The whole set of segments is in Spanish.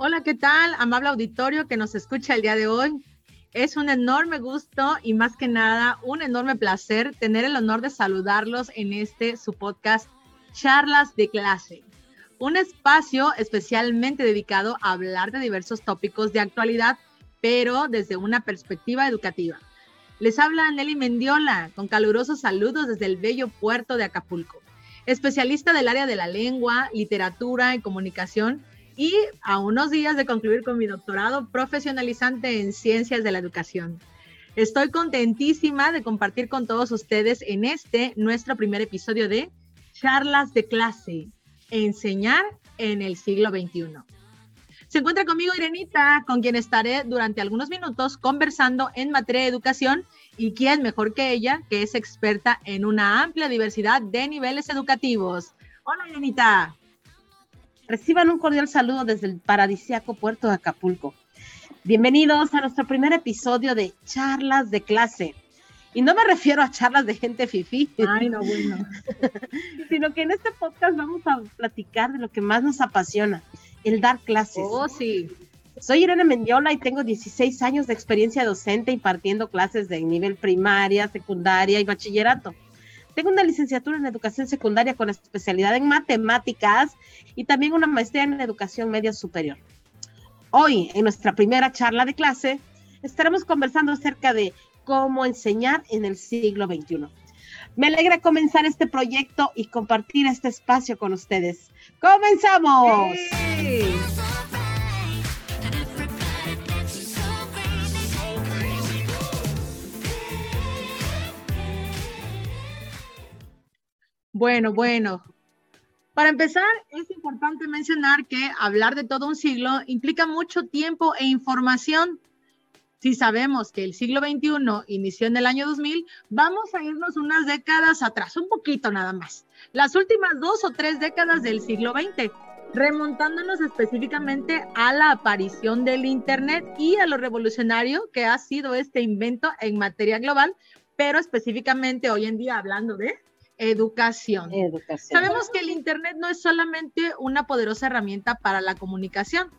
Hola, ¿qué tal? Amable auditorio que nos escucha el día de hoy. Es un enorme gusto y más que nada un enorme placer tener el honor de saludarlos en este su podcast Charlas de clase, un espacio especialmente dedicado a hablar de diversos tópicos de actualidad, pero desde una perspectiva educativa. Les habla Nelly Mendiola con calurosos saludos desde el bello puerto de Acapulco, especialista del área de la lengua, literatura y comunicación y a unos días de concluir con mi doctorado profesionalizante en ciencias de la educación. Estoy contentísima de compartir con todos ustedes en este, nuestro primer episodio de Charlas de clase, enseñar en el siglo XXI. Se encuentra conmigo Irenita, con quien estaré durante algunos minutos conversando en materia de educación y quién mejor que ella, que es experta en una amplia diversidad de niveles educativos. Hola Irenita. Reciban un cordial saludo desde el paradisiaco puerto de Acapulco. Bienvenidos a nuestro primer episodio de Charlas de Clase. Y no me refiero a charlas de gente fifí. Ay, no, bueno. sino que en este podcast vamos a platicar de lo que más nos apasiona, el dar clases. Oh, sí. Soy Irene Mendiola y tengo 16 años de experiencia docente impartiendo clases de nivel primaria, secundaria y bachillerato. Tengo una licenciatura en educación secundaria con especialidad en matemáticas y también una maestría en educación media superior. Hoy, en nuestra primera charla de clase, estaremos conversando acerca de cómo enseñar en el siglo XXI. Me alegra comenzar este proyecto y compartir este espacio con ustedes. ¡Comenzamos! Bueno, bueno. Para empezar, es importante mencionar que hablar de todo un siglo implica mucho tiempo e información. Si sabemos que el siglo XXI inició en el año 2000, vamos a irnos unas décadas atrás, un poquito nada más. Las últimas dos o tres décadas del siglo XX, remontándonos específicamente a la aparición del Internet y a lo revolucionario que ha sido este invento en materia global, pero específicamente hoy en día hablando de Educación. Sabemos que el Internet no es solamente una poderosa herramienta para la comunicación.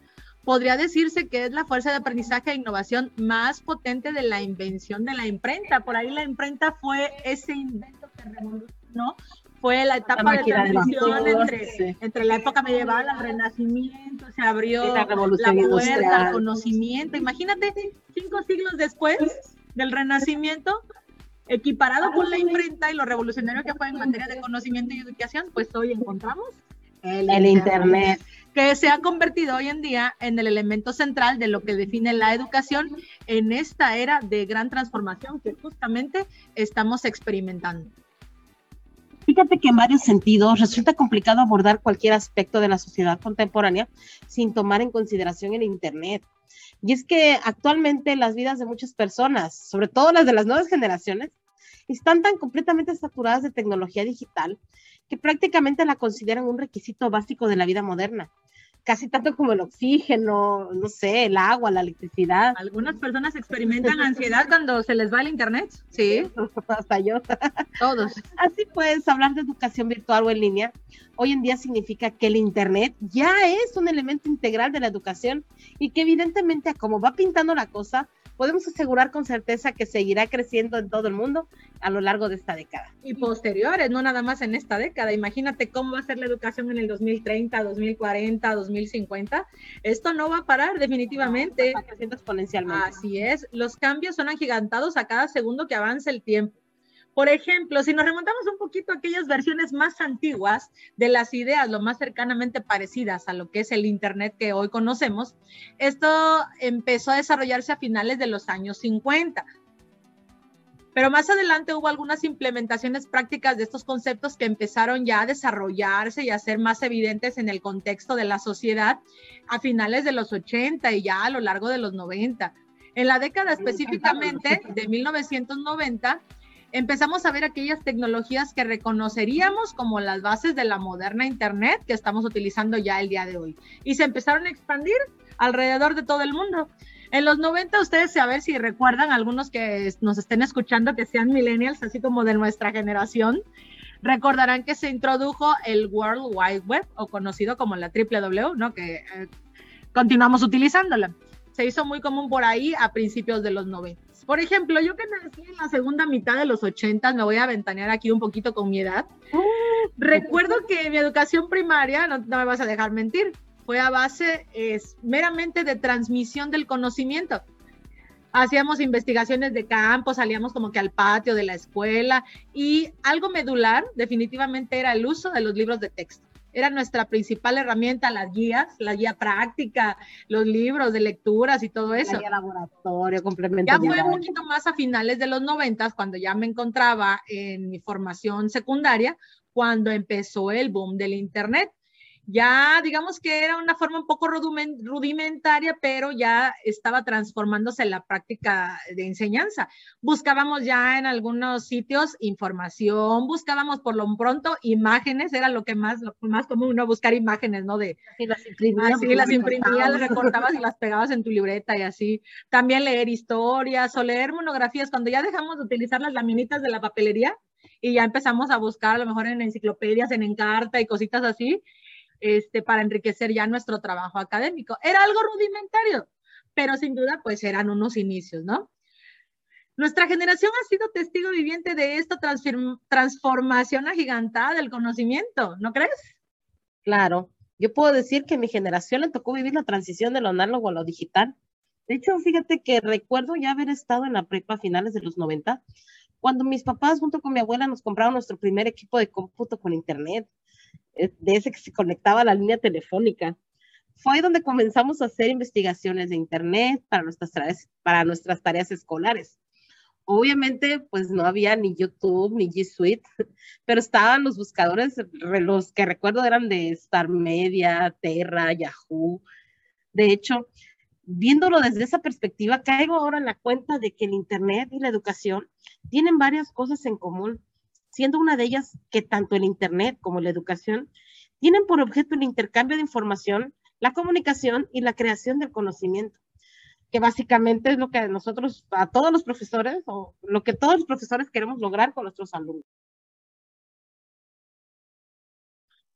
Podría decirse que es la fuerza de aprendizaje e innovación más potente de la invención de la imprenta. Por ahí la imprenta fue ese invento que revolucionó, fue la etapa de transición entre, entre, la época medieval al renacimiento, se abrió la, la puerta al conocimiento. Imagínate, cinco siglos después del renacimiento, equiparado con la imprenta y lo revolucionario que fue en materia de conocimiento y educación, pues hoy encontramos el, internet, que se ha convertido hoy en día en el elemento central de lo que define la educación en esta era de gran transformación que justamente estamos experimentando. Fíjate que en varios sentidos resulta complicado abordar cualquier aspecto de la sociedad contemporánea sin tomar en consideración el Internet. Y es que actualmente las vidas de muchas personas, sobre todo las de las nuevas generaciones, están tan completamente saturadas de tecnología digital que prácticamente la consideran un requisito básico de la vida moderna casi tanto como el oxígeno, no sé, el agua, la electricidad. Algunas personas experimentan ansiedad cuando se les va el internet. Sí. Hasta yo. Todos. Así pues, hablar de educación virtual o en línea hoy en día significa que el internet ya es un elemento integral de la educación y que evidentemente, como va pintando la cosa, podemos asegurar con certeza que seguirá creciendo en todo el mundo a lo largo de esta década. Y posteriores, no nada más en esta década. Imagínate cómo va a ser la educación en el 2030, 2040, 2050. Esto no va a parar definitivamente. está creciendo exponencialmente. Así es. Los cambios son agigantados a cada segundo que avanza el tiempo. Por ejemplo, si nos remontamos un poquito a aquellas versiones más antiguas de las ideas, lo más cercanamente parecidas a lo que es el Internet que hoy conocemos, esto empezó a desarrollarse a finales de los años 50. Pero más adelante hubo algunas implementaciones prácticas de estos conceptos que empezaron ya a desarrollarse y a ser más evidentes en el contexto de la sociedad a finales de los 80 y ya a lo largo de los 90. En la década específicamente de 1990, empezamos a ver aquellas tecnologías que reconoceríamos como las bases de la moderna Internet que estamos utilizando ya el día de hoy. Y se empezaron a expandir alrededor de todo el mundo. En los 90, ustedes a ver si recuerdan, algunos que nos estén escuchando que sean millennials, así como de nuestra generación, recordarán que se introdujo el World Wide Web, o conocido como la W, ¿no? Que eh, continuamos utilizándola. Se hizo muy común por ahí a principios de los 90. Por ejemplo, yo que nací en la segunda mitad de los 80, me voy a ventanear aquí un poquito con mi edad. Recuerdo que mi educación primaria, no, no me vas a dejar mentir, fue a base es, meramente de transmisión del conocimiento hacíamos investigaciones de campo, salíamos como que al patio de la escuela y algo medular definitivamente era el uso de los libros de texto. Era nuestra principal herramienta, las guías, la guía práctica, los libros de lecturas y todo eso. La laboratorio, complementario. Ya fue un poquito más a finales de los noventas, cuando ya me encontraba en mi formación secundaria, cuando empezó el boom del Internet ya digamos que era una forma un poco rudimentaria, pero ya estaba transformándose en la práctica de enseñanza. Buscábamos ya en algunos sitios información, buscábamos por lo pronto imágenes, era lo que más, lo más común, ¿no? Buscar imágenes, ¿no? De, y las imprimías. Sí, las imprimías, las recortabas y las pegabas en tu libreta y así. También leer historias o leer monografías, cuando ya dejamos de utilizar las laminitas de la papelería, y ya empezamos a buscar a lo mejor en enciclopedias, en Encarta y cositas así, este, para enriquecer ya nuestro trabajo académico. Era algo rudimentario, pero sin duda pues eran unos inicios, ¿no? Nuestra generación ha sido testigo viviente de esta transformación agigantada del conocimiento, ¿no crees? Claro, yo puedo decir que a mi generación le tocó vivir la transición de lo análogo a lo digital. De hecho, fíjate que recuerdo ya haber estado en la prepa a finales de los 90, cuando mis papás junto con mi abuela nos compraron nuestro primer equipo de cómputo con internet. Eh, de ese que se conectaba a la línea telefónica. Fue donde comenzamos a hacer investigaciones de Internet para nuestras tareas, para nuestras tareas escolares. Obviamente, pues no había ni YouTube ni G Suite, pero estaban los buscadores, los que recuerdo eran de Star Media, Terra, Yahoo. De hecho, viéndolo desde esa perspectiva, caigo ahora en la cuenta de que el Internet y la educación tienen varias cosas en común siendo una de ellas que tanto el Internet como la educación tienen por objeto el intercambio de información, la comunicación y la creación del conocimiento, que básicamente es lo que nosotros, a todos los profesores, o lo que todos los profesores queremos lograr con nuestros alumnos.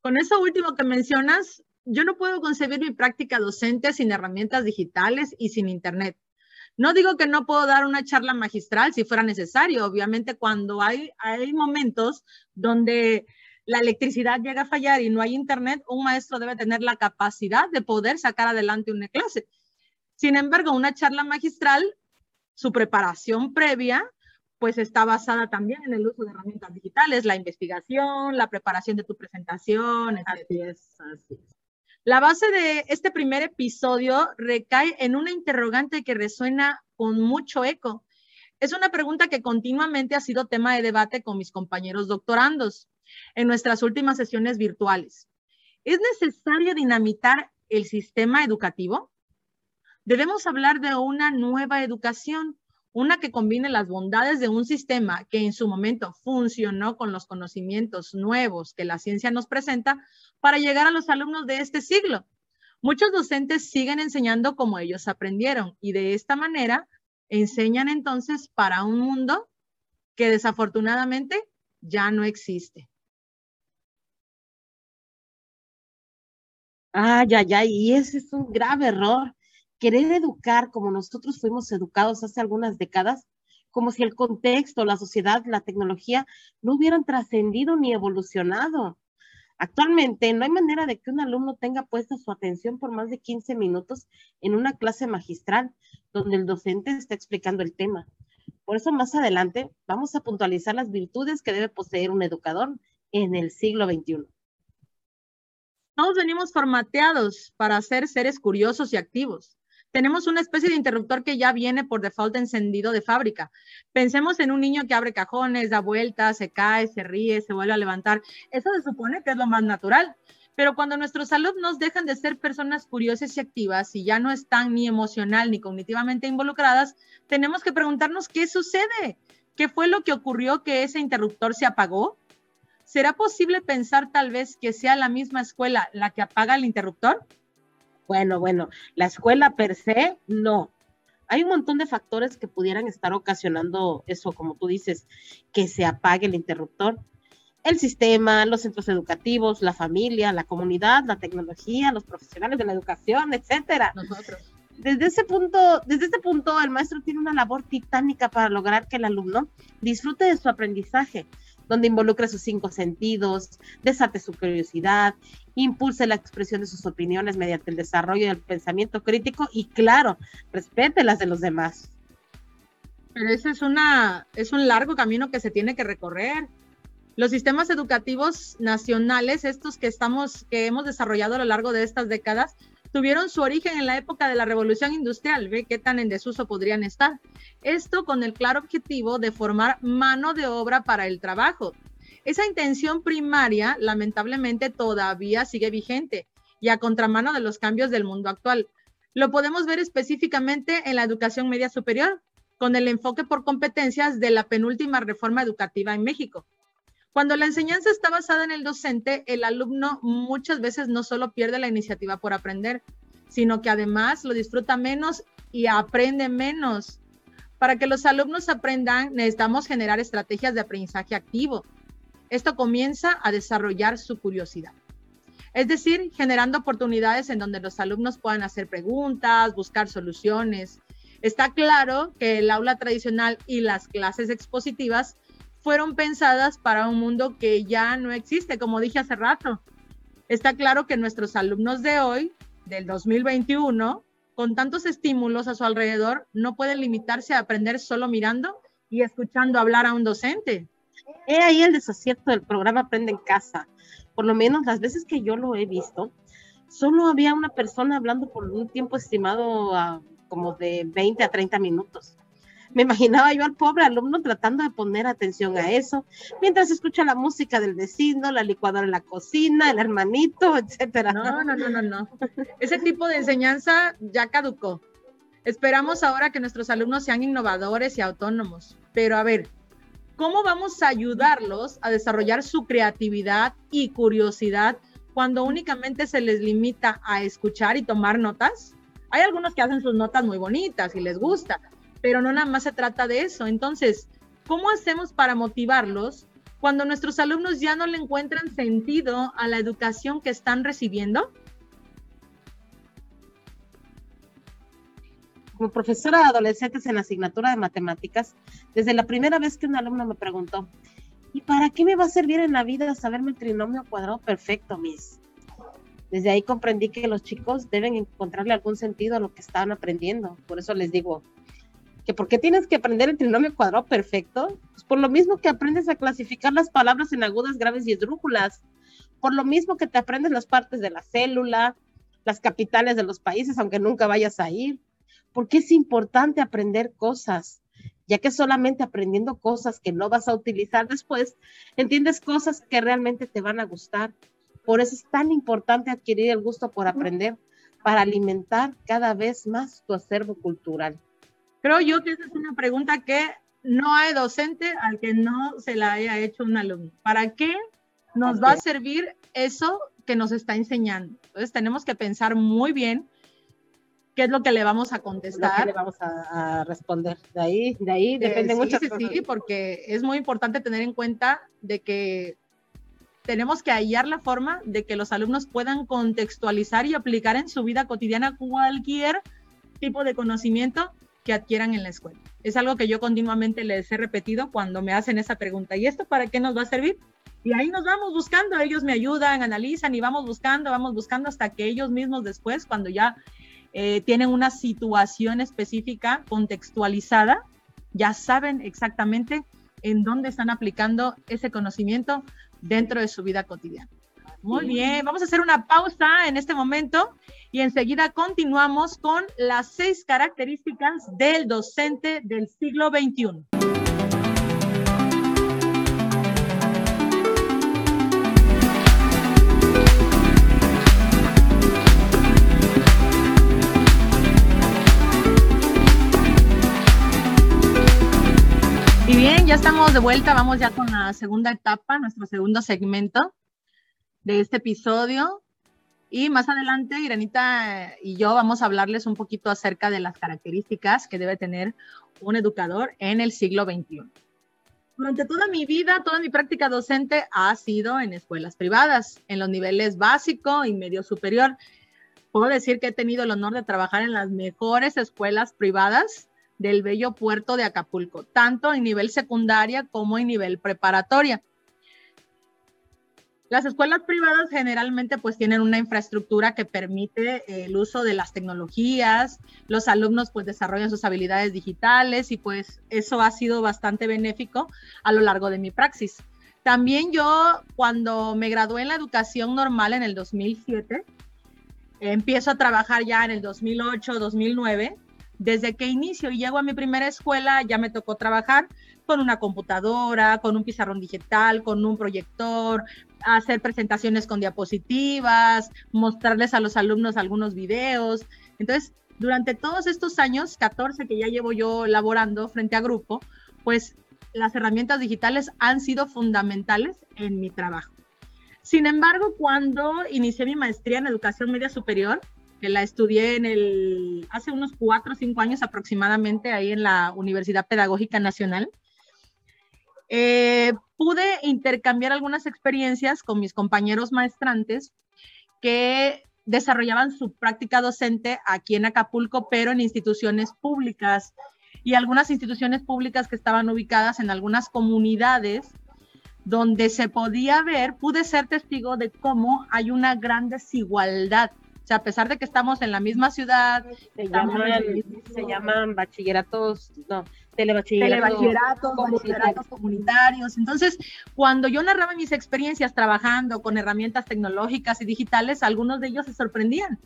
Con eso último que mencionas, yo no puedo concebir mi práctica docente sin herramientas digitales y sin Internet. No digo que no puedo dar una charla magistral si fuera necesario. Obviamente cuando hay, hay momentos donde la electricidad llega a fallar y no hay internet, un maestro debe tener la capacidad de poder sacar adelante una clase. Sin embargo, una charla magistral, su preparación previa, pues está basada también en el uso de herramientas digitales, la investigación, la preparación de tu presentación, Así es, así es. La base de este primer episodio recae en una interrogante que resuena con mucho eco. Es una pregunta que continuamente ha sido tema de debate con mis compañeros doctorandos en nuestras últimas sesiones virtuales. ¿Es necesario dinamitar el sistema educativo? Debemos hablar de una nueva educación, una que combine las bondades de un sistema que en su momento funcionó con los conocimientos nuevos que la ciencia nos presenta para llegar a los alumnos de este siglo. Muchos docentes siguen enseñando como ellos aprendieron y de esta manera enseñan entonces para un mundo que desafortunadamente ya no existe. Ah, ya, ya, y ese es un grave error. Querer educar como nosotros fuimos educados hace algunas décadas, como si el contexto, la sociedad, la tecnología no hubieran trascendido ni evolucionado. Actualmente no hay manera de que un alumno tenga puesta su atención por más de 15 minutos en una clase magistral donde el docente está explicando el tema. Por eso más adelante vamos a puntualizar las virtudes que debe poseer un educador en el siglo XXI. Todos venimos formateados para ser seres curiosos y activos tenemos una especie de interruptor que ya viene por default encendido de fábrica. Pensemos en un niño que abre cajones, da vueltas, se cae, se ríe, se vuelve a levantar. Eso se supone que es lo más natural. Pero cuando nuestros alumnos dejan de ser personas curiosas y activas y ya no están ni emocional ni cognitivamente involucradas, tenemos que preguntarnos qué sucede. ¿Qué fue lo que ocurrió que ese interruptor se apagó? ¿Será posible pensar tal vez que sea la misma escuela la que apaga el interruptor? Bueno, bueno, la escuela per se, no. Hay un montón de factores que pudieran estar ocasionando eso, como tú dices, que se apague el interruptor. el sistema, los centros educativos, la familia, la comunidad, la tecnología, los profesionales de la educación, etcétera. Nosotros. Desde ese punto, desde este punto, el maestro tiene una labor titánica para lograr que el alumno disfrute de su aprendizaje, donde involucre sus cinco sentidos, desate su curiosidad, impulse la expresión de sus opiniones mediante el desarrollo del pensamiento crítico y, claro, respete las de los demás. Pero ese es, una, es un largo camino que se tiene que recorrer. Los sistemas educativos nacionales, estos que estamos, que hemos desarrollado a lo largo de estas décadas, tuvieron su origen en la época de la revolución industrial. Ve qué tan en desuso podrían estar. Esto con el claro objetivo de formar mano de obra para el trabajo. Esa intención primaria, lamentablemente, todavía sigue vigente y a contramano de los cambios del mundo actual. Lo podemos ver específicamente en la educación media superior, con el enfoque por competencias de la penúltima reforma educativa en México. Cuando la enseñanza está basada en el docente, el alumno muchas veces no solo pierde la iniciativa por aprender, sino que además lo disfruta menos y aprende menos. Para que los alumnos aprendan, necesitamos generar estrategias de aprendizaje activo. Esto comienza a desarrollar su curiosidad. Es decir, generando oportunidades en donde los alumnos puedan hacer preguntas, buscar soluciones. Está claro que el aula tradicional y las clases expositivas fueron pensadas para un mundo que ya no existe, como dije hace rato. Está claro que nuestros alumnos de hoy, del 2021, con tantos estímulos a su alrededor, no pueden limitarse a aprender solo mirando y escuchando hablar a un docente. He ahí el desacierto del programa Aprende en Casa. Por lo menos las veces que yo lo he visto, solo había una persona hablando por un tiempo estimado a como de 20 a 30 minutos me imaginaba yo al pobre alumno tratando de poner atención a eso, mientras escucha la música del vecino, la licuadora en la cocina, el hermanito, etcétera. No, no, no, no, no. Ese tipo de enseñanza ya caducó. Esperamos ahora que nuestros alumnos sean innovadores y autónomos. Pero a ver, ¿cómo vamos a ayudarlos a desarrollar su creatividad y curiosidad cuando únicamente se les limita a escuchar y tomar notas? Hay algunos que hacen sus notas muy bonitas y les gusta, pero no nada más se trata de eso. Entonces, ¿cómo hacemos para motivarlos cuando nuestros alumnos ya no le encuentran sentido a la educación que están recibiendo? Como profesora de adolescentes en la asignatura de matemáticas, desde la primera vez que un alumno me preguntó, ¿y para qué me va a servir en la vida saberme el trinomio cuadrado perfecto, Miss? Desde ahí comprendí que los chicos deben encontrarle algún sentido a lo que estaban aprendiendo. Por eso les digo, que por qué tienes que aprender el trinomio cuadrado perfecto, pues por lo mismo que aprendes a clasificar las palabras en agudas, graves y esdrújulas, por lo mismo que te aprendes las partes de la célula, las capitales de los países, aunque nunca vayas a ir, porque es importante aprender cosas, ya que solamente aprendiendo cosas que no vas a utilizar después, entiendes cosas que realmente te van a gustar. Por eso es tan importante adquirir el gusto por aprender, para alimentar cada vez más tu acervo cultural. Creo yo que esa es una pregunta que no hay docente al que no se la haya hecho un alumno. ¿Para qué nos va a servir eso que nos está enseñando? Entonces tenemos que pensar muy bien qué es lo que le vamos a contestar. Lo le vamos a, responder. De ahí, de ahí depende mucho. Sí, sí, porque es muy importante tener en cuenta de que tenemos que hallar la forma de que los alumnos puedan contextualizar y aplicar en su vida cotidiana cualquier tipo de conocimiento que adquieran en la escuela. Es algo que yo continuamente les he repetido cuando me hacen esa pregunta. ¿Y esto para qué nos va a servir? Y ahí nos vamos buscando, ellos me ayudan, analizan y vamos buscando, vamos buscando hasta que ellos mismos después, cuando ya eh, tienen una situación específica, contextualizada, ya saben exactamente en dónde están aplicando ese conocimiento dentro de su vida cotidiana. Muy bien, vamos a hacer una pausa en este momento y enseguida continuamos con las seis características del docente del siglo XXI. Y bien, ya estamos de vuelta, vamos ya con la segunda etapa, nuestro segundo segmento de este episodio. Y más adelante, Irenita y yo vamos a hablarles un poquito acerca de las características que debe tener un educador en el siglo XXI. Durante toda mi vida, toda mi práctica docente ha sido en escuelas privadas, en los niveles básico y medio superior. Puedo decir que he tenido el honor de trabajar en las mejores escuelas privadas del bello puerto de Acapulco, tanto en nivel secundaria como en nivel preparatoria. Las escuelas privadas generalmente pues tienen una infraestructura que permite el uso de las tecnologías, los alumnos pues desarrollan sus habilidades digitales y pues eso ha sido bastante benéfico a lo largo de mi praxis. También yo cuando me gradué en la educación normal en el 2007, empiezo a trabajar ya en el 2008, 2009 desde que inicio y llego a mi primera escuela, ya me tocó trabajar con una computadora, con un pizarrón digital, con un proyector, hacer presentaciones con diapositivas, mostrarles a los alumnos algunos videos. Entonces, durante todos estos años, 14 que ya llevo yo laborando frente a grupo, pues las herramientas digitales han sido fundamentales en mi trabajo. Sin embargo, cuando inicié mi maestría en educación media superior, que la estudié en el, hace unos cuatro o cinco años aproximadamente, ahí en la Universidad Pedagógica Nacional. Eh, pude intercambiar algunas experiencias con mis compañeros maestrantes que desarrollaban su práctica docente aquí en Acapulco, pero en instituciones públicas. Y algunas instituciones públicas que estaban ubicadas en algunas comunidades donde se podía ver, pude ser testigo de cómo hay una gran desigualdad o sea, a pesar de que estamos en la misma ciudad, se llaman, bachilleratos, no, telebachilleratos, telebachilleratos, comunitarios. Entonces, cuando yo narraba mis experiencias trabajando con herramientas tecnológicas y digitales, algunos de ellos se sorprendían.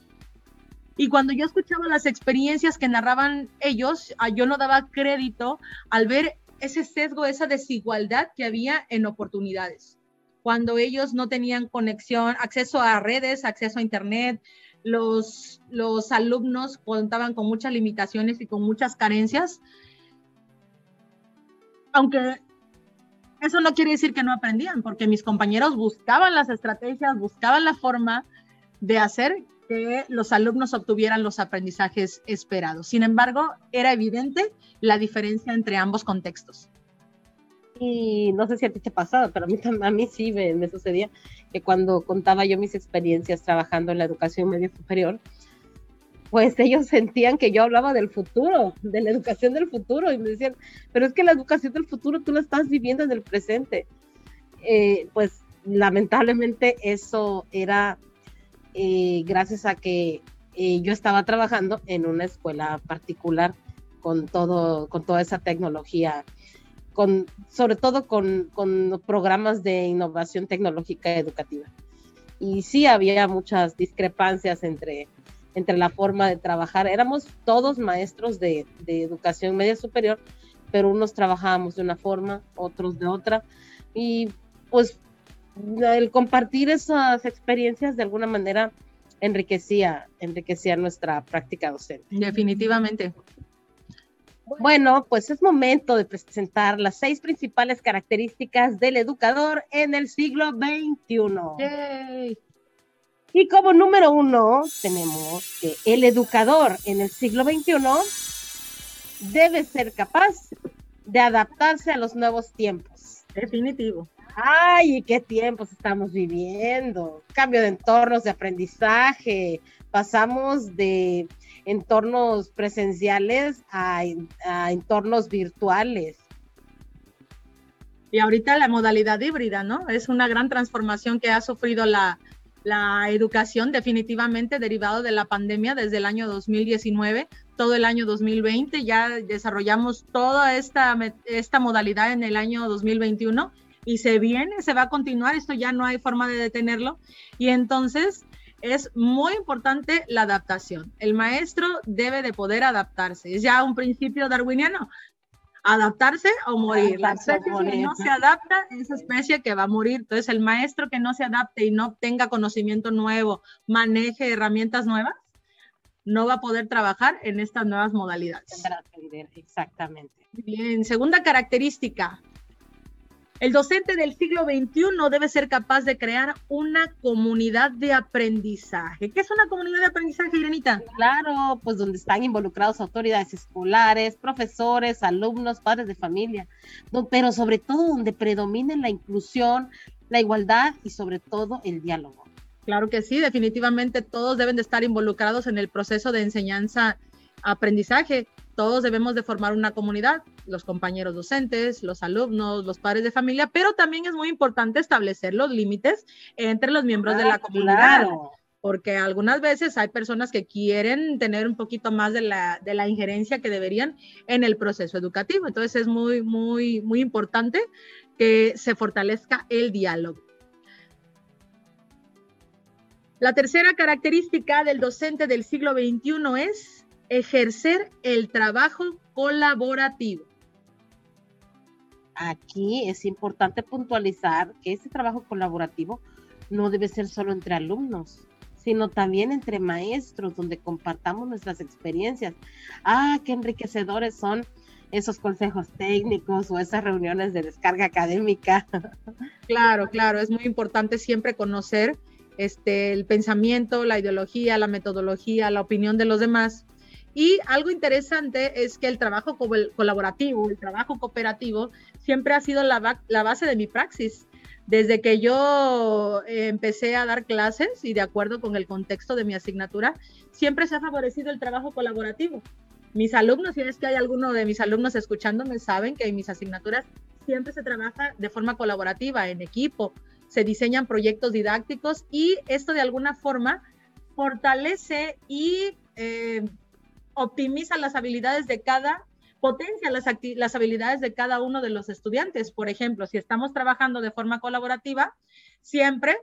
Y cuando yo escuchaba las experiencias que narraban ellos, ah, yo no daba crédito al ver ese sesgo, esa desigualdad que había en oportunidades. Cuando ellos no tenían conexión, acceso a redes, acceso a Internet, los, los alumnos contaban con muchas limitaciones y con muchas carencias, aunque eso no quiere decir que no aprendían, porque mis compañeros buscaban las estrategias, buscaban la forma de hacer que los alumnos obtuvieran los aprendizajes esperados. Sin embargo, era evidente la diferencia entre ambos contextos y no sé si a ti te ha pasado, pero a mí, a mí sí me, sucedía que cuando contaba yo mis experiencias trabajando en la educación media superior, pues ellos sentían que yo hablaba del futuro, de la educación del futuro, y me decían, pero es que la educación del futuro tú la estás viviendo en el presente. Eh, pues lamentablemente eso era eh, gracias a que eh, yo estaba trabajando en una escuela particular con todo, con toda esa tecnología sobre todo con, programas de innovación tecnológica educativa. Y sí había muchas discrepancias entre, entre la forma de trabajar. Éramos todos maestros de, educación media superior, pero unos trabajábamos de una forma, otros de otra. Y pues el compartir esas experiencias de alguna manera enriquecía, enriquecía nuestra práctica docente. Definitivamente. Bueno, pues es momento de presentar las seis principales características del educador en el siglo XXI. Y como número uno, tenemos que el educador en el siglo XXI debe ser capaz de adaptarse a los nuevos tiempos. Definitivo. Ay, qué tiempos estamos viviendo. Cambio de entornos de aprendizaje. Pasamos de entornos presenciales a, entornos virtuales. Y ahorita la modalidad híbrida, ¿no? Es una gran transformación que ha sufrido la, educación definitivamente derivado de la pandemia desde el año 2019, todo el año 2020, ya desarrollamos toda esta, esta modalidad en el año 2021 y se viene, se va a continuar, esto ya no hay forma de detenerlo. Y entonces es muy importante la adaptación. El maestro debe de poder adaptarse. Es ya un principio darwiniano. Adaptarse o morir. La especie que no se adapta es especie que va a morir. Entonces, el maestro que no se adapte y no tenga conocimiento nuevo, maneje herramientas nuevas, no va a poder trabajar en estas nuevas modalidades. Exactamente. Bien, segunda característica, El docente del siglo XXI debe ser capaz de crear una comunidad de aprendizaje. ¿Qué es una comunidad de aprendizaje, Irenita? Claro, pues donde están involucrados autoridades escolares, profesores, alumnos, padres de familia, pero sobre todo donde predomine la inclusión, la igualdad y sobre todo el diálogo. Claro que sí, definitivamente todos deben de estar involucrados en el proceso de enseñanza-aprendizaje. Todos debemos de formar una comunidad los compañeros docentes, los alumnos, los padres de familia, pero también es muy importante establecer los límites entre los miembros de la ah, comunidad. Porque algunas veces hay personas que quieren tener un poquito más de la, de la injerencia que deberían en el proceso educativo. Entonces es muy, muy, muy importante que se fortalezca el diálogo. La tercera característica del docente del siglo XXI es ejercer el trabajo colaborativo. Aquí es importante puntualizar que este trabajo colaborativo no debe ser solo entre alumnos, sino también entre maestros, donde compartamos nuestras experiencias. Ah, qué enriquecedores son esos consejos técnicos o esas reuniones de descarga académica. Claro, claro, es muy importante siempre conocer este, el pensamiento, la ideología, la metodología, la opinión de los demás y algo interesante es que el trabajo colaborativo, el trabajo cooperativo, siempre ha sido la, base de mi praxis. Desde que yo eh, empecé a dar clases y de acuerdo con el contexto de mi asignatura, siempre se ha favorecido el trabajo colaborativo. Mis alumnos, si es que hay alguno de mis alumnos escuchándome, saben que en mis asignaturas siempre se trabaja de forma colaborativa, en equipo, se diseñan proyectos didácticos y esto de alguna forma fortalece y eh, optimiza las habilidades de cada, potencia las, las habilidades de cada uno de los estudiantes. Por ejemplo, si estamos trabajando de forma colaborativa, siempre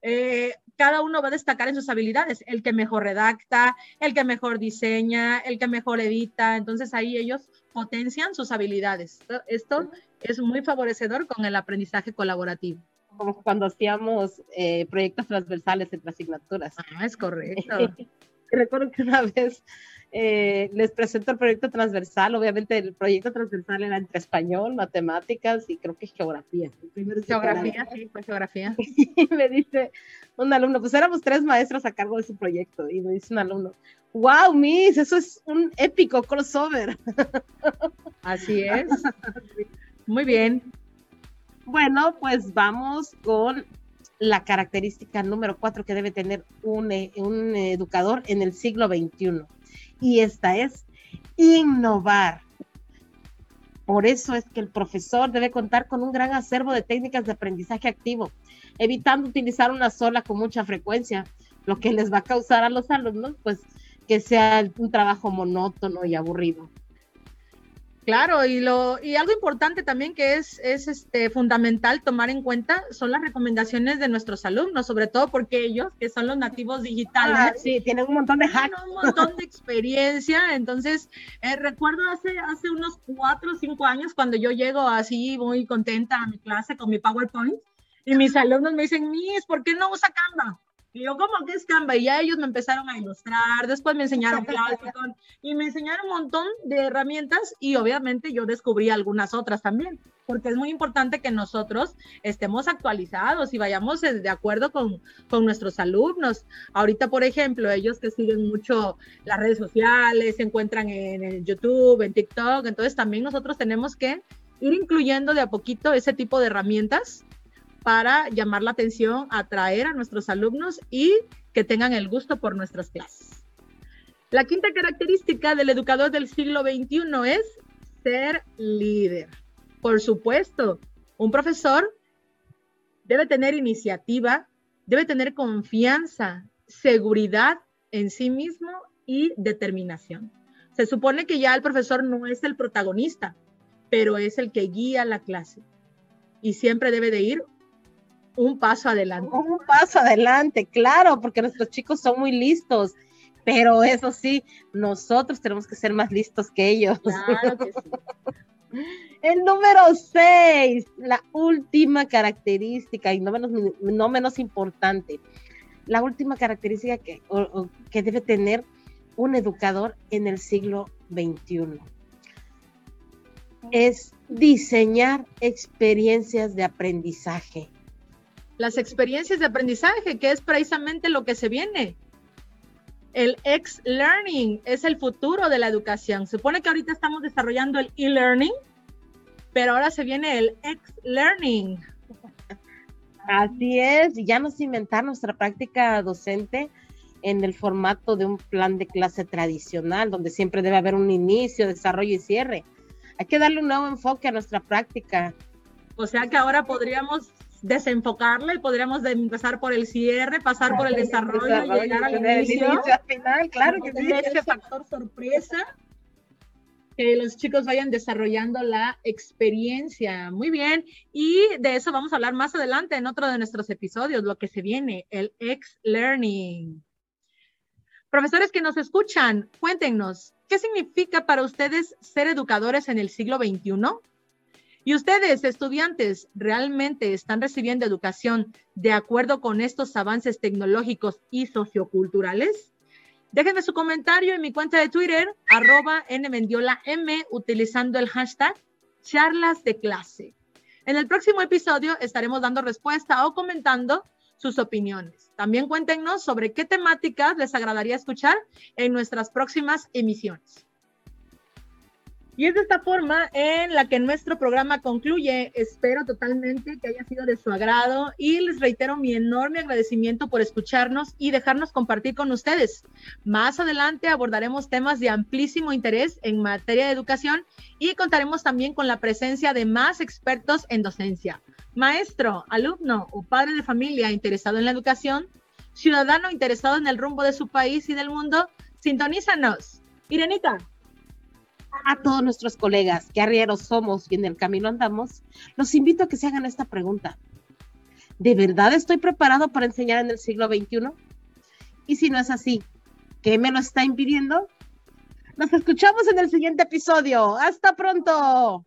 eh, cada uno va a destacar en sus habilidades, el que mejor redacta, el que mejor diseña, el que mejor edita, entonces ahí ellos potencian sus habilidades. Esto es muy favorecedor con el aprendizaje colaborativo. Como cuando hacíamos eh, proyectos transversales entre asignaturas. Ah, es correcto. Recuerdo que una vez eh, les presento el proyecto transversal. Obviamente el proyecto transversal era entre español, matemáticas y creo que geografía. Geografía, sí, pues geografía. Y me dice un alumno, pues éramos tres maestros a cargo de ese proyecto. Y me dice un alumno, wow, Miss, eso es un épico crossover. Así es. Muy bien. Bueno, pues vamos con la característica número cuatro que debe tener un, eh, un educador en el siglo XXI y esta es innovar. Por eso es que el profesor debe contar con un gran acervo de técnicas de aprendizaje activo, evitando utilizar una sola con mucha frecuencia, lo que les va a causar a los alumnos, pues, que sea un trabajo monótono y aburrido. Claro, y, lo, y algo importante también que es, es este, fundamental tomar en cuenta son las recomendaciones de nuestros alumnos, sobre todo porque ellos, que son los nativos digitales, ah, sí, tienen un montón de hacks. un montón de experiencia. Entonces, eh, recuerdo hace, hace unos cuatro o cinco años cuando yo llego así muy contenta a mi clase con mi PowerPoint y mis alumnos me dicen, Miss, ¿por qué no usa Canva? Y yo, ¿cómo que es Canva? Y ya ellos me empezaron a ilustrar, después me enseñaron Cloud y me enseñaron un montón de herramientas y obviamente yo descubrí algunas otras también, porque es muy importante que nosotros estemos actualizados y vayamos de acuerdo con, con nuestros alumnos. Ahorita, por ejemplo, ellos que siguen mucho las redes sociales, se encuentran en el YouTube, en TikTok, entonces también nosotros tenemos que ir incluyendo de a poquito ese tipo de herramientas para llamar la atención, atraer a nuestros alumnos y que tengan el gusto por nuestras clases. La quinta característica del educador del siglo XXI es ser líder. Por supuesto, un profesor debe tener iniciativa, debe tener confianza, seguridad en sí mismo y determinación. Se supone que ya el profesor no es el protagonista, pero es el que guía la clase y siempre debe de ir un paso adelante. Un paso adelante, claro, porque nuestros chicos son muy listos, pero eso sí, nosotros tenemos que ser más listos que ellos. Claro que sí. El número seis, la última característica y no menos, no menos importante, la última característica que, que debe tener un educador en el siglo XXI. es diseñar experiencias de aprendizaje. Las experiencias de aprendizaje, que es precisamente lo que se viene. El X-Learning es el futuro de la educación. Se supone que ahorita estamos desarrollando el e-learning, pero ahora se viene el X-Learning. Así es, ya nos inventar nuestra práctica docente en el formato de un plan de clase tradicional, donde siempre debe haber un inicio, desarrollo y cierre. Hay que darle un nuevo enfoque a nuestra práctica. O sea que ahora podríamos desenfocarla y podríamos empezar por el cierre, pasar por el desarrollo, y llegar al inicio. al final, claro que sí. Ese factor sorpresa que los chicos vayan desarrollando la experiencia. Muy bien. Y de eso vamos a hablar más adelante en otro de nuestros episodios, lo que se viene, el X-Learning. Profesores que nos escuchan, cuéntenos, ¿qué significa para ustedes ser educadores en el siglo XXI? ¿Y ustedes, estudiantes, realmente están recibiendo educación de acuerdo con estos avances tecnológicos y socioculturales? Déjenme su comentario en mi cuenta de Twitter, arroba nmendiolam, utilizando el hashtag charlas de clase. En el próximo episodio estaremos dando respuesta o comentando sus opiniones. También cuéntenos sobre qué temáticas les agradaría escuchar en nuestras próximas emisiones. Y es de esta forma en la que nuestro programa concluye. Espero totalmente que haya sido de su agrado y les reitero mi enorme agradecimiento por escucharnos y dejarnos compartir con ustedes. Más adelante abordaremos temas de amplísimo interés en materia de educación y contaremos también con la presencia de más expertos en docencia. Maestro, alumno o padre de familia interesado en la educación, ciudadano interesado en el rumbo de su país y del mundo, sintonízanos. Irenita, a todos nuestros colegas que arrieros somos y en el camino andamos, los invito a que se hagan esta pregunta. ¿De verdad estoy preparado para enseñar en el siglo XXI? Y si no es así, ¿qué me lo está impidiendo? Nos escuchamos en el siguiente episodio. Hasta pronto.